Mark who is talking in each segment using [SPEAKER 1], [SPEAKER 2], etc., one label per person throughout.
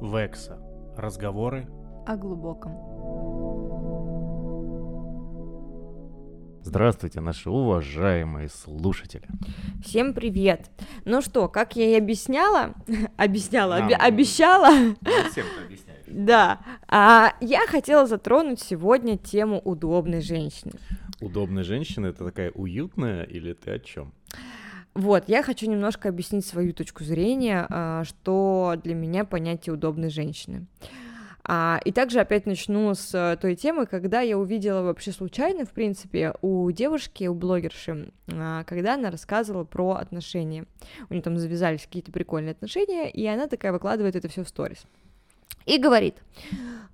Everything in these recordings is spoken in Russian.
[SPEAKER 1] Векса. Разговоры
[SPEAKER 2] о глубоком.
[SPEAKER 3] Здравствуйте, наши уважаемые слушатели.
[SPEAKER 2] Всем привет. Ну что, как я и объясняла, объясняла,
[SPEAKER 3] Нам.
[SPEAKER 2] оби- обещала,
[SPEAKER 3] Всем объясняешь.
[SPEAKER 2] да, а, я хотела затронуть сегодня тему удобной женщины.
[SPEAKER 3] Удобная женщина это такая уютная или ты о чем?
[SPEAKER 2] Вот, я хочу немножко объяснить свою точку зрения, а, что для меня понятие удобной женщины. А, и также опять начну с э, той темы, когда я увидела вообще случайно, в принципе, у девушки, у блогерши, а, когда она рассказывала про отношения. У нее там завязались какие-то прикольные отношения, и она такая выкладывает это все в сторис. И говорит,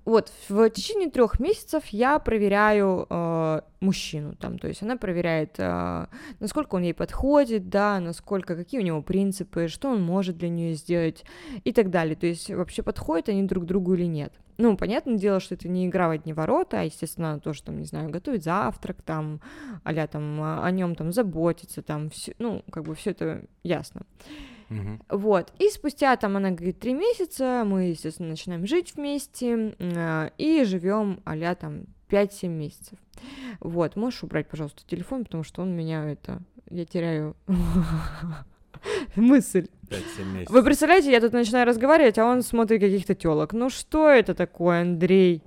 [SPEAKER 2] вот в течение трех месяцев я проверяю э, мужчину, там, то есть она проверяет, э, насколько он ей подходит, да, насколько, какие у него принципы, что он может для нее сделать и так далее, то есть вообще подходят они друг другу или нет. Ну, понятное дело, что это не игра в одни ворота, а, естественно, она тоже, там, не знаю, готовит завтрак, там, а там, о нем там заботиться, там, всё, ну, как бы все это ясно.
[SPEAKER 3] Мгм.
[SPEAKER 2] Вот, и спустя там, она говорит, три месяца, мы, естественно, начинаем жить вместе э, и живем а там 5-7 месяцев. Вот, можешь убрать, пожалуйста, телефон, потому что он меня это, я теряю мысль.
[SPEAKER 3] 5-7 месяцев.
[SPEAKER 2] Вы представляете, я тут начинаю разговаривать, а он смотрит каких-то телок. Ну что это такое, Андрей?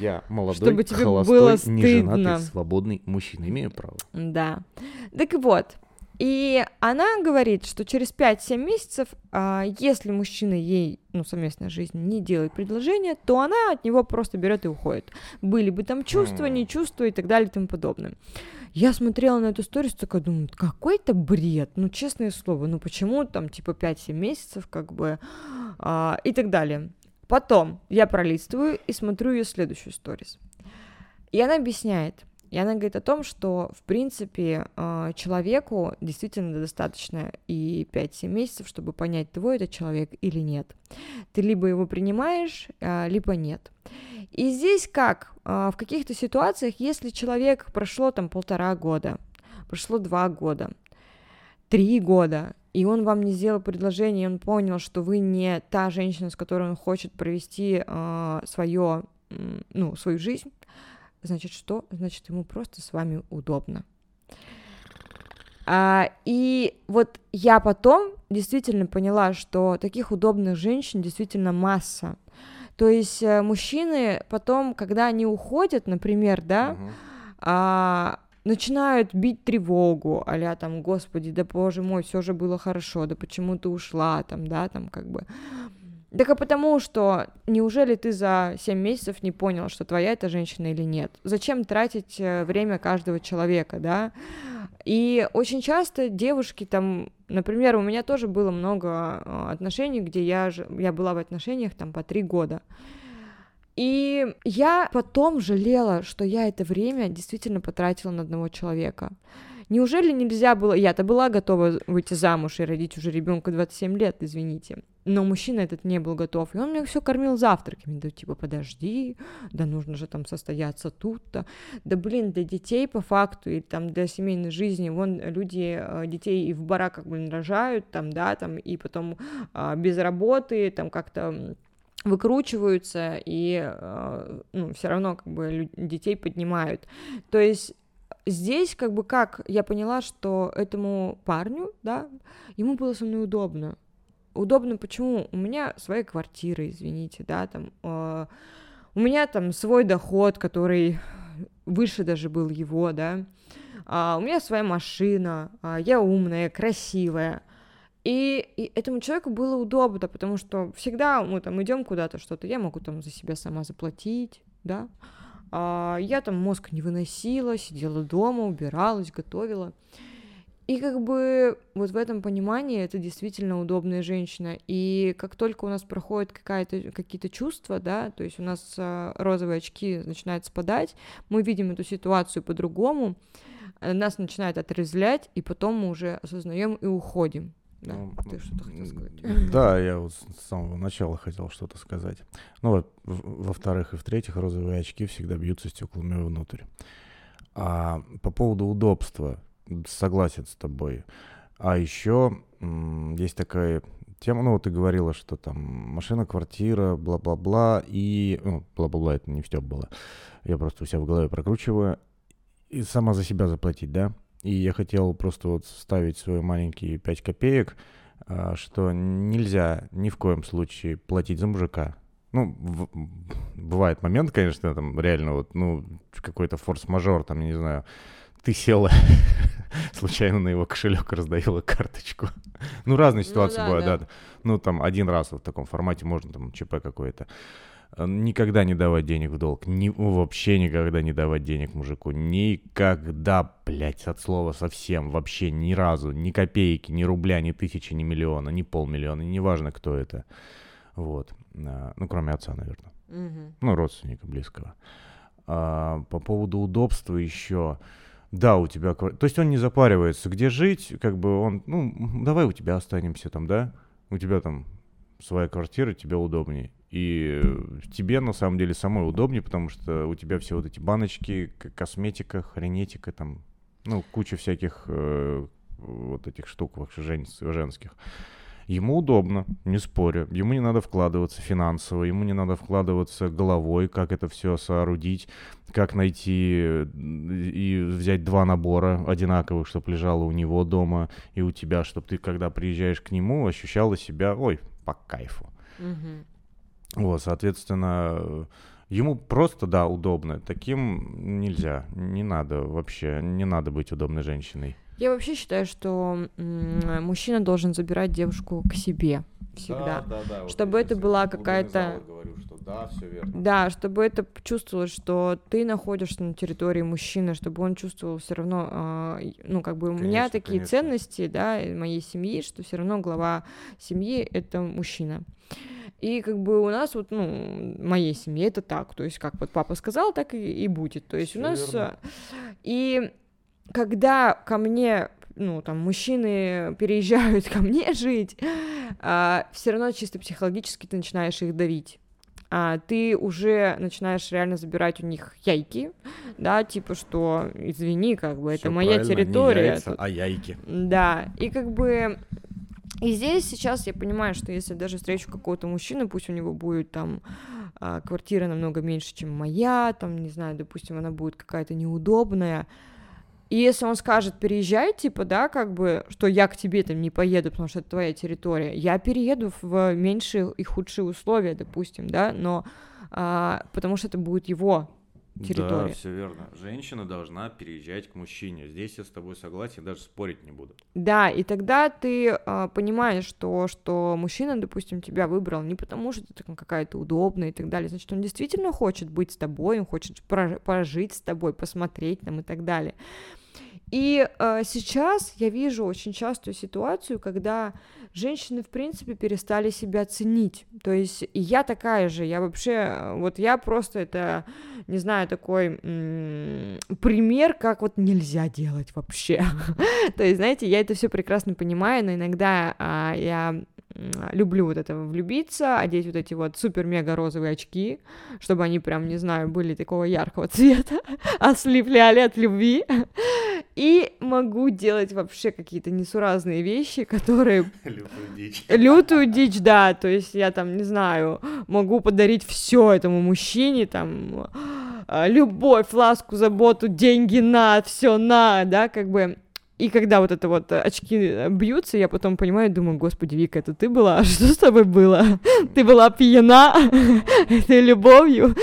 [SPEAKER 3] Я молодой,
[SPEAKER 2] Чтобы тебе
[SPEAKER 3] холостой,
[SPEAKER 2] было
[SPEAKER 3] неженатый,
[SPEAKER 2] стыдно.
[SPEAKER 3] свободный мужчина. Имею право.
[SPEAKER 2] Да. Так вот, и она говорит, что через 5-7 месяцев, а, если мужчина ей, ну, совместная жизнь не делает предложение, то она от него просто берет и уходит. Были бы там чувства, не чувства и так далее и тому подобное. Я смотрела на эту историю, такая думаю, какой-то бред, ну, честное слово, ну, почему там, типа, 5-7 месяцев, как бы, а, и так далее. Потом я пролистываю и смотрю ее следующую сторис. И она объясняет, и она говорит о том, что, в принципе, э, человеку действительно достаточно и 5-7 месяцев, чтобы понять, твой это человек или нет. Ты либо его принимаешь, э, либо нет. И здесь как? Э, В каких-то ситуациях, если человек прошло там полтора года, прошло два года, три года, и он вам не сделал предложение, и он понял, что вы не та женщина, с которой он хочет провести э, свое, ну, свою жизнь, значит что? Значит, ему просто с вами удобно. А, и вот я потом действительно поняла, что таких удобных женщин действительно масса. То есть э, мужчины потом, когда они уходят, например, да,
[SPEAKER 3] Мгм.
[SPEAKER 2] а, начинают бить тревогу, а там, господи, да боже мой, все же было хорошо, да почему ты ушла, там, да, там, как бы. Так а потому что неужели ты за 7 месяцев не понял, что твоя эта женщина или нет? Зачем тратить э, время каждого человека, да? И очень часто девушки там, например, у меня тоже было много э, отношений, где я, я была в отношениях там по три года. И я потом жалела, что я это время действительно потратила на одного человека. Неужели нельзя было... Я-то была готова выйти замуж и родить уже ребенка 27 лет, извините. Но мужчина этот не был готов. И он мне все кормил завтраками. Да типа, подожди, да нужно же там состояться тут-то. Да блин, для детей по факту, и там для семейной жизни, вон люди э, детей и в бараках, блин, рожают, там, да, там, и потом а, без работы, там как-то выкручиваются и э, ну, все равно как бы детей поднимают. То есть здесь как бы как я поняла, что этому парню, да, ему было со мной удобно. Удобно почему? У меня своя квартира, извините, да, там э, у меня там свой доход, который выше даже был его, да. А, у меня своя машина, а, я умная, красивая. И, и этому человеку было удобно, потому что всегда мы там идем куда-то что-то, я могу там за себя сама заплатить, да. А, я там мозг не выносила, сидела дома, убиралась, готовила. И как бы вот в этом понимании это действительно удобная женщина. И как только у нас проходит какая-то, какие-то чувства, да, то есть у нас а, розовые очки начинают спадать, мы видим эту ситуацию по-другому, э, нас начинает отрезвлять, и потом мы уже осознаем и уходим. Да,
[SPEAKER 3] Ну,
[SPEAKER 2] ты что-то хотел сказать?
[SPEAKER 3] Да, я вот с самого начала хотел что-то сказать. Ну, вот, во-вторых и в-третьих, розовые очки всегда бьются стеклами внутрь. А по поводу удобства, согласен с тобой. А еще есть такая тему. Ну, вот ты говорила, что там машина, квартира, бла-бла-бла, и... Ну, бла-бла-бла, это не все было. Я просто у себя в голове прокручиваю. И сама за себя заплатить, да? И я хотел просто вот ставить свои маленькие 5 копеек, а, что нельзя ни в коем случае платить за мужика. Ну, в, бывает момент, конечно, там реально вот, ну, какой-то форс-мажор, там, я не знаю, ты села случайно на его кошелек раздавила карточку. ну, разные ситуации ну, да, бывают, да. да. Ну, там один раз в таком формате можно, там, ЧП какое-то. Э, никогда не давать денег в долг. Ни, вообще никогда не давать денег мужику. Никогда, блядь, от слова совсем. Вообще ни разу. Ни копейки, ни рубля, ни тысячи, ни миллиона, ни полмиллиона. Неважно, кто это. Вот. А, ну, кроме отца, наверное. Угу. Ну, родственника близкого. А, по поводу удобства еще да, у тебя... То есть он не запаривается, где жить, как бы он, ну, давай у тебя останемся там, да? У тебя там своя квартира, тебе удобнее. И тебе, на самом деле, самой удобнее, потому что у тебя все вот эти баночки, косметика, хренетика, там, ну, куча всяких э, вот этих штук жен, женских. Ему удобно, не спорю. Ему не надо вкладываться финансово, ему не надо вкладываться головой, как это все соорудить, как найти э, и взять два набора одинаковых, чтобы лежало у него дома и у тебя, чтобы ты, когда приезжаешь к нему, ощущала себя, ой, по кайфу. Угу. Вот, соответственно, ему просто, да, удобно. Таким нельзя, не надо вообще, не надо быть удобной женщиной.
[SPEAKER 2] Я вообще считаю, что мужчина должен забирать девушку к себе всегда, да, да, да. чтобы вот это была какая-то, да, все верно. Да, чтобы это чувствовалось, что ты находишься на территории мужчины, чтобы он чувствовал все равно, э, ну как бы у конечно, меня такие конечно. ценности, да, моей семьи, что все равно глава семьи это мужчина. И как бы у нас вот, ну, моей семье это так, то есть как вот папа сказал, так и, и будет. То есть Всё у нас верно. и когда ко мне ну, там, мужчины переезжают ко мне жить, а, все равно чисто психологически ты начинаешь их давить. А, ты уже начинаешь реально забирать у них яйки, да, типа, что, извини, как бы, Всё это моя территория. Не яйца,
[SPEAKER 3] а яйки.
[SPEAKER 2] Да, и как бы и здесь сейчас я понимаю, что если даже встречу какого-то мужчину, пусть у него будет там а, квартира намного меньше, чем моя, там, не знаю, допустим, она будет какая-то неудобная, и если он скажет, переезжай, типа, да, как бы, что я к тебе там не поеду, потому что это твоя территория, я перееду в меньшие и худшие условия, допустим, да, но а, потому что это будет его территория.
[SPEAKER 3] Да, все верно. Женщина должна переезжать к мужчине. Здесь я с тобой согласен, даже спорить не буду.
[SPEAKER 2] Да, и тогда ты а, понимаешь, что, что мужчина, допустим, тебя выбрал не потому, что ты какая-то удобная и так далее, значит, он действительно хочет быть с тобой, он хочет прожить с тобой, посмотреть там и так далее. И э, сейчас я вижу очень частую ситуацию, когда женщины, в принципе, перестали себя ценить. То есть я такая же, я вообще, вот я просто это, не знаю, такой м- пример, как вот нельзя делать вообще. То есть, знаете, я это все прекрасно понимаю, но иногда а, я люблю вот это влюбиться, одеть вот эти вот супер-мега розовые очки, чтобы они прям, не знаю, были такого яркого цвета, ослепляли от любви, и могу делать вообще какие-то несуразные вещи, которые...
[SPEAKER 3] Лютую дичь.
[SPEAKER 2] Лютую дичь, да, то есть я там, не знаю, могу подарить все этому мужчине, там, а, любовь, ласку, заботу, деньги на, все на, да, как бы и когда вот это вот очки э, бьются, я потом понимаю, думаю, господи, Вика, это ты была? Что с тобой было? Ты была пьяна этой любовью?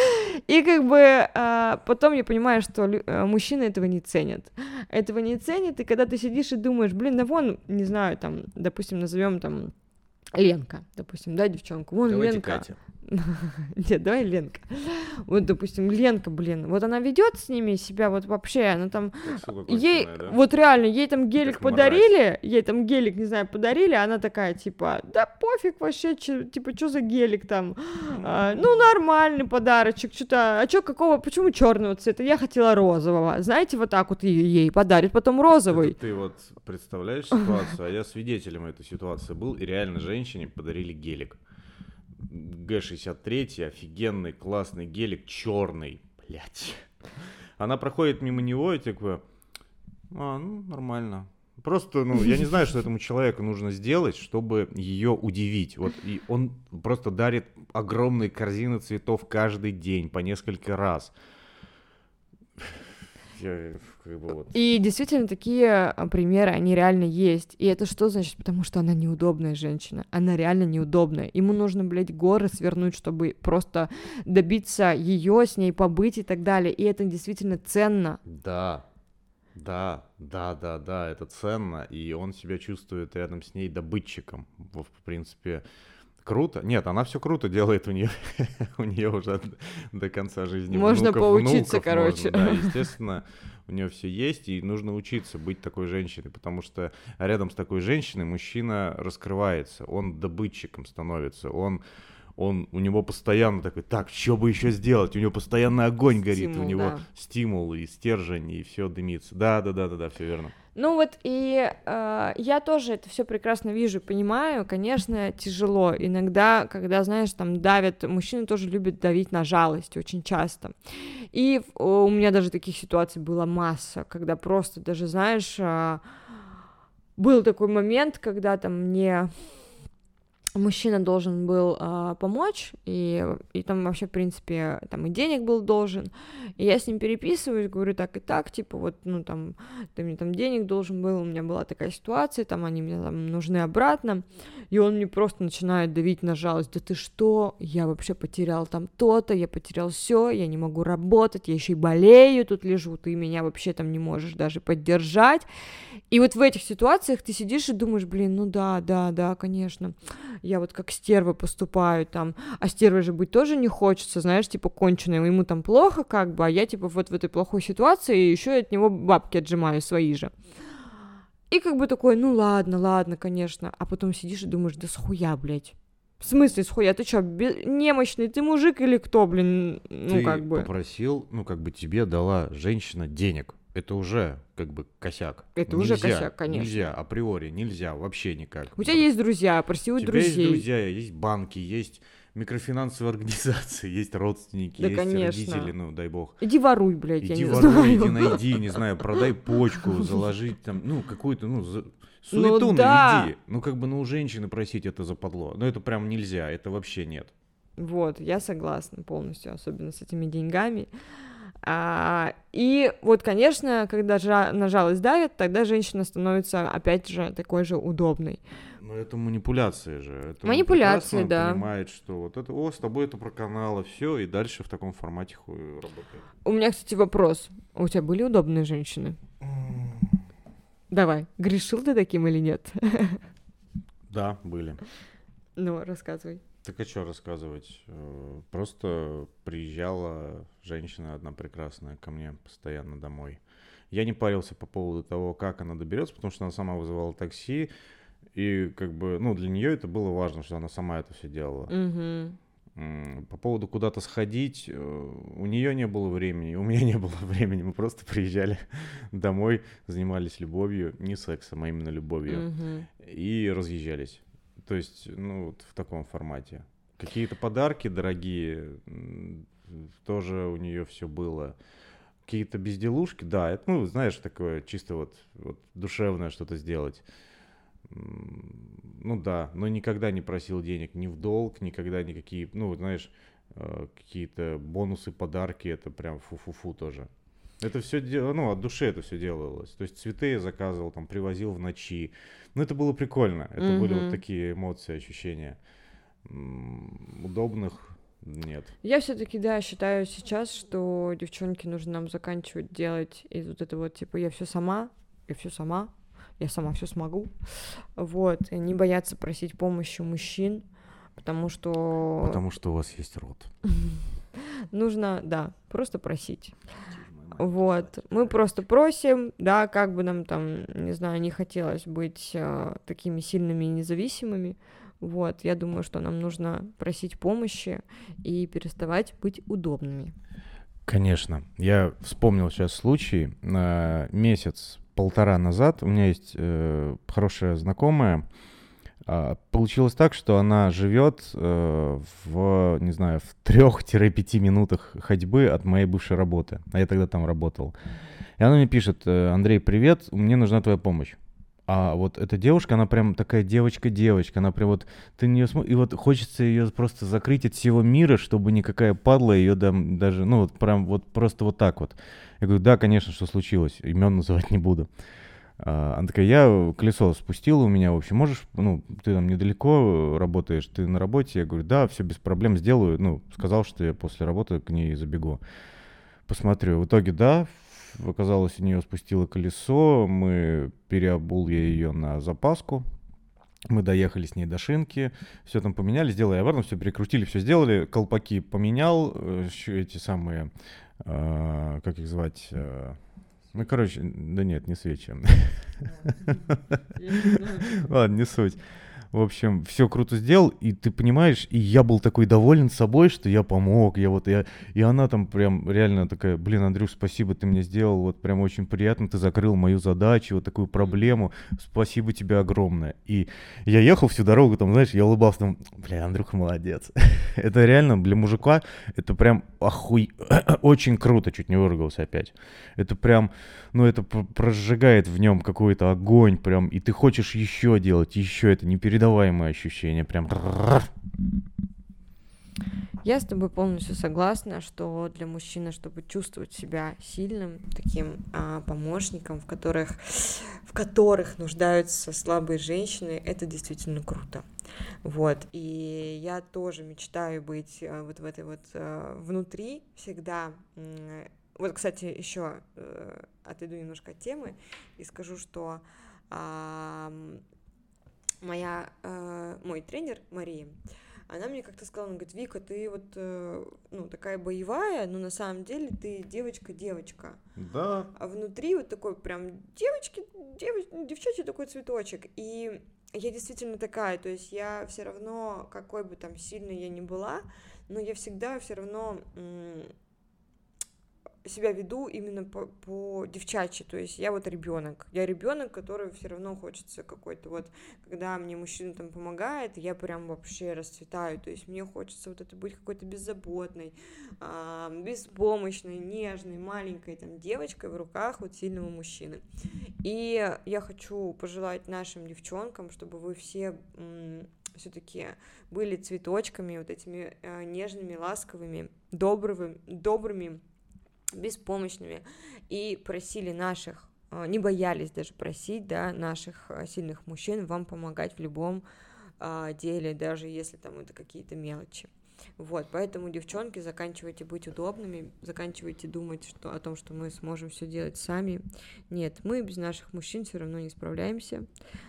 [SPEAKER 2] И как бы а, потом я понимаю, что э, мужчины этого не ценят. Этого не ценят, и когда ты сидишь и думаешь, блин, да вон, не знаю, там, допустим, назовем там Ленка, допустим, да, девчонку. Вон Давайте Ленка. Катя. Нет, давай Ленка. Вот, допустим, Ленка, блин, вот она ведет с ними себя вот вообще, она там, ей, да? вот реально, ей там гелик как подарили, мразь. ей там гелик, не знаю, подарили, она такая, типа, да пофиг вообще, чё, типа, что за гелик там, а, ну, нормальный подарочек, что-то, а что, какого, почему черного цвета, я хотела розового, знаете, вот так вот ей, ей подарит потом розовый.
[SPEAKER 3] Это ты вот представляешь ситуацию, а я свидетелем этой ситуации был, и реально женщине подарили гелик. Г63, офигенный, классный гелик, черный, блядь. Она проходит мимо него и такое, а, ну, нормально. Просто, ну, я не знаю, что этому человеку нужно сделать, чтобы ее удивить. Вот и он просто дарит огромные корзины цветов каждый день по несколько раз. Я, как бы, вот.
[SPEAKER 2] И действительно, такие а, примеры, они реально есть. И это что значит? Потому что она неудобная женщина. Она реально неудобная. Ему нужно, блядь, горы свернуть, чтобы просто добиться ее, с ней побыть и так далее. И это действительно ценно.
[SPEAKER 3] Да, да, да, да, да, это ценно, и он себя чувствует рядом с ней добытчиком. В принципе, круто. Нет, она все круто делает у нее, у нее уже до конца жизни.
[SPEAKER 2] Можно
[SPEAKER 3] внуков,
[SPEAKER 2] поучиться,
[SPEAKER 3] внуков
[SPEAKER 2] короче.
[SPEAKER 3] можно, да, естественно, у нее все есть, и нужно учиться быть такой женщиной, потому что рядом с такой женщиной мужчина раскрывается, он добытчиком становится, он он, у него постоянно такой, так, что бы еще сделать? У него постоянно огонь горит,
[SPEAKER 2] Стимул,
[SPEAKER 3] у него
[SPEAKER 2] да.
[SPEAKER 3] стимул и стержень, и все дымится. Да, да, да, да, да, все верно.
[SPEAKER 2] Ну вот и э, я тоже это все прекрасно вижу, понимаю. Конечно, тяжело. Иногда, когда, знаешь, там давят, мужчины тоже любят давить на жалость очень часто. И у меня даже таких ситуаций была масса, когда просто даже, знаешь, э, был такой момент, когда там мне мужчина должен был а, помочь, и, и там вообще, в принципе, там и денег был должен, и я с ним переписываюсь, говорю так и так, типа, вот, ну, там, ты мне там денег должен был, у меня была такая ситуация, там, они мне там нужны обратно, и он мне просто начинает давить на жалость, да ты что, я вообще потерял там то-то, я потерял все, я не могу работать, я еще и болею, тут лежу, ты меня вообще там не можешь даже поддержать, и вот в этих ситуациях ты сидишь и думаешь, блин, ну да, да, да, конечно, я вот как стерва поступаю там, а стервой же быть тоже не хочется, знаешь, типа конченая, ему там плохо как бы, а я типа вот в этой плохой ситуации еще от него бабки отжимаю свои же. И как бы такой, ну ладно, ладно, конечно, а потом сидишь и думаешь, да схуя, блядь. В смысле, схуя, ты чё, бе- немощный, ты мужик или кто, блин, ну
[SPEAKER 3] Ты
[SPEAKER 2] как бы.
[SPEAKER 3] попросил, ну как бы тебе дала женщина денег. Это уже как бы косяк.
[SPEAKER 2] Это уже
[SPEAKER 3] Нельзя,
[SPEAKER 2] косяк, конечно.
[SPEAKER 3] Нельзя, априори, нельзя, вообще никак.
[SPEAKER 2] У тебя есть друзья, проси у
[SPEAKER 3] У тебя
[SPEAKER 2] друзей.
[SPEAKER 3] есть друзья, есть банки, есть микрофинансовые организации, есть родственники,
[SPEAKER 2] Да,
[SPEAKER 3] есть
[SPEAKER 2] конечно.
[SPEAKER 3] родители, ну дай бог.
[SPEAKER 2] Иди воруй, блядь, я
[SPEAKER 3] Иди
[SPEAKER 2] не
[SPEAKER 3] воруй,
[SPEAKER 2] знаю.
[SPEAKER 3] иди найди, не знаю, продай почку, заложить там, ну, какую-то, ну, за- суету
[SPEAKER 2] да.
[SPEAKER 3] наведи. Ну, как бы, ну, у женщины просить это западло. Ну, это прям нельзя, это вообще нет.
[SPEAKER 2] Вот, я согласна полностью, особенно с этими деньгами. А, и вот, конечно, когда жа- на жалость давят, тогда женщина становится, опять же, такой же удобной.
[SPEAKER 3] Но это манипуляция же. Это
[SPEAKER 2] Манипуляции, да.
[SPEAKER 3] понимает, что вот это, о, с тобой это проканало, все, и дальше в таком формате хуй работает.
[SPEAKER 2] У меня, кстати, вопрос. У тебя были удобные женщины? Давай, грешил ты таким или нет?
[SPEAKER 3] Да, были.
[SPEAKER 2] Ну, рассказывай.
[SPEAKER 3] Так а что рассказывать? Э, Просто приезжала женщина одна прекрасная ко мне постоянно домой. Я не парился по поводу того, как она доберется, потому что она сама вызывала такси. И как бы, ну, для нее это было важно, что она сама это все делала. М, По поводу куда-то сходить, э, у нее не было времени, у меня не было времени. Мы просто приезжали домой, занимались любовью, не сексом, а именно любовью,
[SPEAKER 2] Мгм.
[SPEAKER 3] и разъезжались. То есть, ну, вот в таком формате. Какие-то подарки дорогие, тоже у нее все было. Какие-то безделушки, да, это, ну, знаешь, такое чисто вот, вот душевное что-то сделать. Ну да, но никогда не просил денег ни в долг, никогда никакие, ну, знаешь, э, какие-то бонусы, подарки, это прям фу-фу-фу тоже. Это все, ну, от души это все делалось. То есть цветы я заказывал, там, привозил в ночи. Ну, это было прикольно. Это были
[SPEAKER 2] Мгм.
[SPEAKER 3] вот такие эмоции, ощущения. Удобных нет.
[SPEAKER 2] Я все-таки, да, считаю сейчас, что девчонки нужно нам заканчивать делать из вот этого вот, типа, я все сама, я все сама, я сама все смогу. Вот, и не бояться просить помощи мужчин, потому что
[SPEAKER 3] Потому что у вас есть рот.
[SPEAKER 2] нужно, да, просто просить. Вот, мы просто просим, да, как бы нам там, не знаю, не хотелось быть э, такими сильными и независимыми. Вот, я думаю, что нам нужно просить помощи и переставать быть удобными.
[SPEAKER 3] Конечно. Я вспомнил сейчас случай. На месяц полтора назад у меня есть э, хорошая знакомая. А, получилось так, что она живет э, в, не знаю, в 3-5 минутах ходьбы от моей бывшей работы. А я тогда там работал. И она мне пишет, «Э, Андрей, привет, мне нужна твоя помощь. А вот эта девушка, она прям такая девочка-девочка, она прям вот, ты на нее смотришь, и вот хочется ее просто закрыть от всего мира, чтобы никакая падла ее там даже, ну вот прям вот просто вот так вот. Я говорю, да, конечно, что случилось, имен называть не буду. А, она такая, я колесо спустила у меня, в общем, можешь, ну, ты там недалеко работаешь, ты на работе? Я говорю, да, все без проблем сделаю. Ну, сказал, что я после работы к ней забегу. Посмотрю. В итоге, да, оказалось, у нее спустило колесо, мы переобул я ее на запаску, мы доехали с ней до шинки, все там поменяли, сделали обратно, все перекрутили, все сделали, колпаки поменял, э, эти самые, э, как их звать, э, ну, короче, да нет, не свечи. Ладно, не суть. В общем, все круто сделал, и ты понимаешь, и я был такой доволен собой, что я помог, я вот, я, и она там прям реально такая, блин, Андрюш, спасибо, ты мне сделал, вот прям очень приятно, ты закрыл мою задачу, вот такую проблему, спасибо тебе огромное. И я ехал всю дорогу, там, знаешь, я улыбался, там, бля, Андрюха молодец. это реально для мужика, это прям охуй, очень круто, чуть не выругался опять. Это прям, ну, это прожигает в нем какой-то огонь, прям, и ты хочешь еще делать, еще это не перед непередаваемое ощущение, прям...
[SPEAKER 2] Я с тобой полностью согласна, что для мужчины, чтобы чувствовать себя сильным, таким а, помощником, в которых, в которых нуждаются слабые женщины, это действительно круто. Вот. И я тоже мечтаю быть а, вот в этой вот а, внутри всегда. Вот, кстати, еще а, отойду немножко от темы и скажу, что а, моя, э, мой тренер Мария, она мне как-то сказала, она говорит, Вика, ты вот, э, ну, такая боевая, но на самом деле ты девочка-девочка.
[SPEAKER 3] Да.
[SPEAKER 2] А внутри вот такой прям девочки, девоч, девчачий такой цветочек. И я действительно такая, то есть я все равно, какой бы там сильной я ни была, но я всегда все равно себя веду именно по, по девчачьи, то есть я вот ребенок, я ребенок, который все равно хочется какой-то вот, когда мне мужчина там помогает, я прям вообще расцветаю, то есть мне хочется вот это быть какой-то беззаботной, а, беспомощной, нежной, маленькой там девочкой в руках вот сильного мужчины. И я хочу пожелать нашим девчонкам, чтобы вы все все-таки были цветочками, вот этими э, нежными, ласковыми, добрыми, добрыми беспомощными, и просили наших, а, не боялись даже просить, да, наших а, сильных мужчин вам помогать в любом а, деле, даже если там это какие-то мелочи. Вот, поэтому, девчонки, заканчивайте быть удобными, заканчивайте думать что, о том, что мы сможем все делать сами. Нет, мы без наших мужчин все равно не справляемся.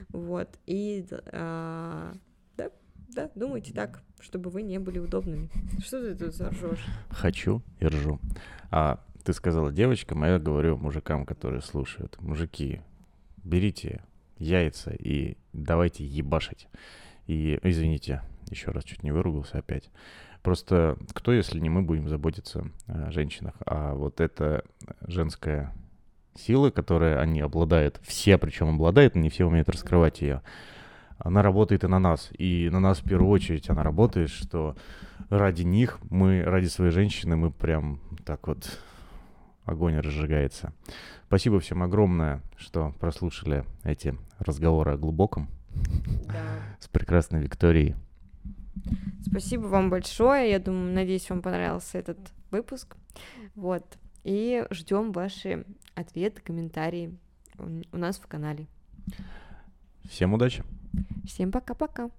[SPEAKER 2] Вот, и а, да, да, думайте так, чтобы вы не были удобными. Что ты тут ржешь?
[SPEAKER 3] Хочу и ржу. А, ты сказала девочкам, а я говорю мужикам, которые слушают. Мужики, берите яйца и давайте ебашить. И, извините, еще раз чуть не выругался опять. Просто кто, если не мы, будем заботиться о женщинах? А вот эта женская сила, которая они обладают, все причем обладают, но не все умеют раскрывать ее, она работает и на нас. И на нас в первую очередь она работает, что ради них мы, ради своей женщины, мы прям так вот огонь разжигается. Спасибо всем огромное, что прослушали эти разговоры о глубоком да. с прекрасной Викторией.
[SPEAKER 2] Спасибо вам большое. Я думаю, надеюсь, вам понравился этот выпуск. Вот. И ждем ваши ответы, комментарии у нас в канале.
[SPEAKER 3] Всем удачи.
[SPEAKER 2] Всем пока-пока.